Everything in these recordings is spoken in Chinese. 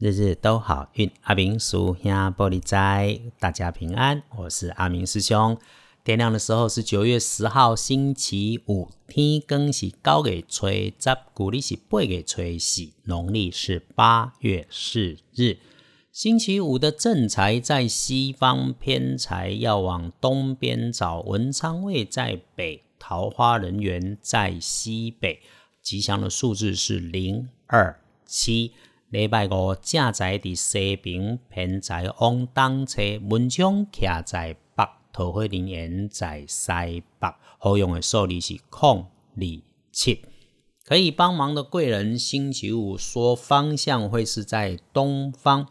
日日都好运，阿明叔兄玻璃斋，大家平安。我是阿明师兄。天亮的时候是九月十号，星期五，天更是高给吹，十古历是八给吹喜，农历是八月四日。星期五的正财在西方，偏财要往东边找。文昌位在北，桃花人缘在西北。吉祥的数字是零二七。礼拜五正在伫西边，偏在往东车，文昌徛在北，桃花人缘在西北。好用的数字是空二七。可以帮忙的贵人，星期五说方向会是在东方。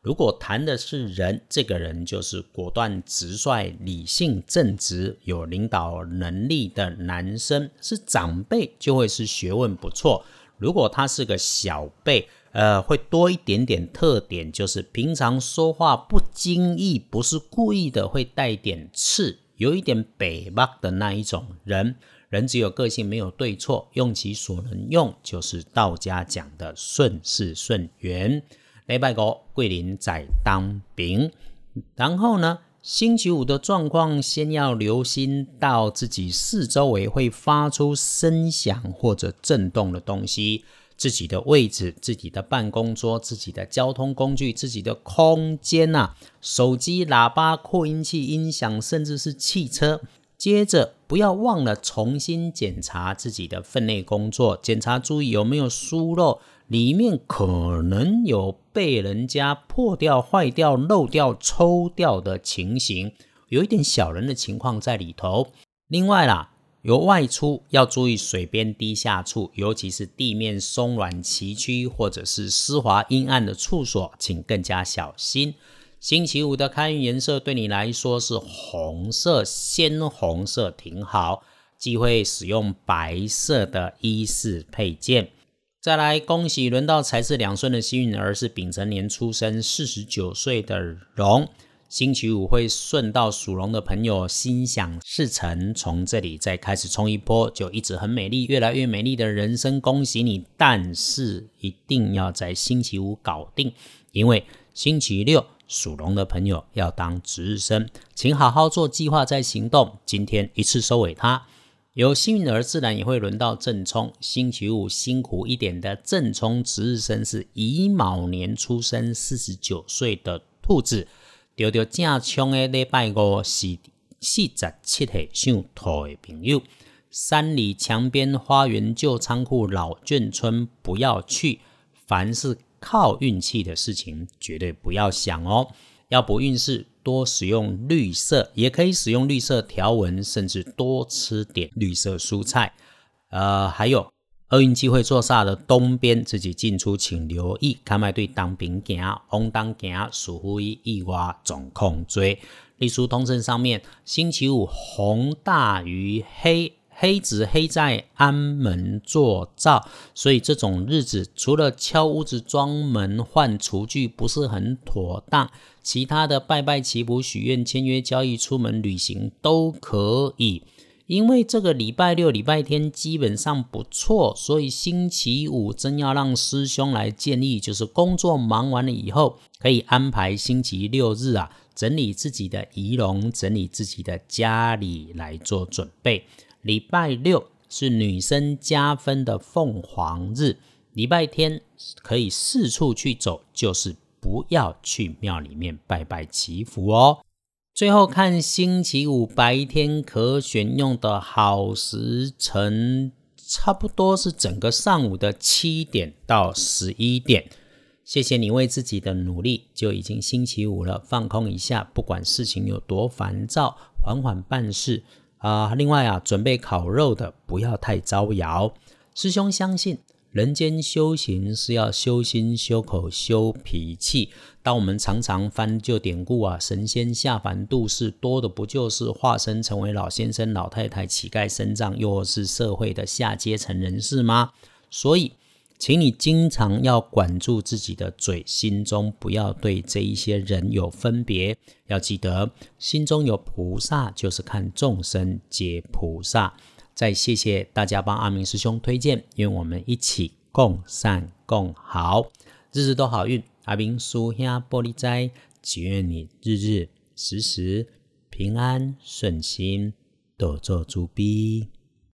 如果谈的是人，这个人就是果断直率、理性正直、有领导能力的男生，是长辈就会是学问不错。如果他是个小辈，呃，会多一点点特点，就是平常说话不经意，不是故意的，会带点刺，有一点北骂的那一种人。人只有个性，没有对错，用其所能用，就是道家讲的顺势顺缘。礼拜五桂林在当兵，然后呢，星期五的状况，先要留心到自己四周围会发出声响或者震动的东西。自己的位置、自己的办公桌、自己的交通工具、自己的空间呐，手机、喇叭、扩音器、音响，甚至是汽车。接着，不要忘了重新检查自己的分内工作，检查注意有没有疏漏，里面可能有被人家破掉、坏掉、漏掉、抽掉的情形，有一点小人的情况在里头。另外啦。有外出要注意水边低下处，尤其是地面松软崎岖或者是湿滑阴暗的处所，请更加小心。星期五的开运颜色对你来说是红色，鲜红色挺好，忌讳使用白色的衣饰配件。再来，恭喜轮到财势两顺的幸运儿是丙辰年出生，四十九岁的龙。星期五会顺到属龙的朋友心想事成，从这里再开始冲一波，就一直很美丽，越来越美丽的人生，恭喜你！但是一定要在星期五搞定，因为星期六属龙的朋友要当值日生，请好好做计划再行动。今天一次收尾，它有幸运儿自然也会轮到正冲。星期五辛苦一点的正冲值日生是乙卯年出生，四十九岁的兔子。钓钓正冲的礼拜五是四十七岁属兔的朋友，山里墙边花园旧仓库老眷村不要去，凡是靠运气的事情绝对不要想哦。要不运势，多使用绿色，也可以使用绿色条纹，甚至多吃点绿色蔬菜。呃，还有。厄运机会坐煞的东边，自己进出请留意。看卖对当兵行，往当行，属乎于意外总控追。隶书通胜上面，星期五红大于黑，黑子黑在安门做灶，所以这种日子，除了敲屋子、装门、换厨具不是很妥当，其他的拜拜祈福、许愿、签约、交易、出门旅行都可以。因为这个礼拜六、礼拜天基本上不错，所以星期五真要让师兄来建议，就是工作忙完了以后，可以安排星期六日啊，整理自己的仪容，整理自己的家里来做准备。礼拜六是女生加分的凤凰日，礼拜天可以四处去走，就是不要去庙里面拜拜祈福哦。最后看星期五白天可选用的好时辰，差不多是整个上午的七点到十一点。谢谢你为自己的努力，就已经星期五了，放空一下，不管事情有多烦躁，缓缓办事啊。另外啊，准备烤肉的不要太招摇。师兄相信。人间修行是要修心、修口、修脾气。当我们常常翻旧典故啊，神仙下凡度世，多的不就是化身成为老先生、老太太、乞丐、身障，又是社会的下阶层人士吗？所以，请你经常要管住自己的嘴，心中不要对这一些人有分别。要记得，心中有菩萨，就是看众生皆菩萨。再谢谢大家帮阿明师兄推荐，愿我们一起共善共好，日日都好运。阿明叔兄玻璃斋，祈愿你日日时时平安顺心，多做诸逼。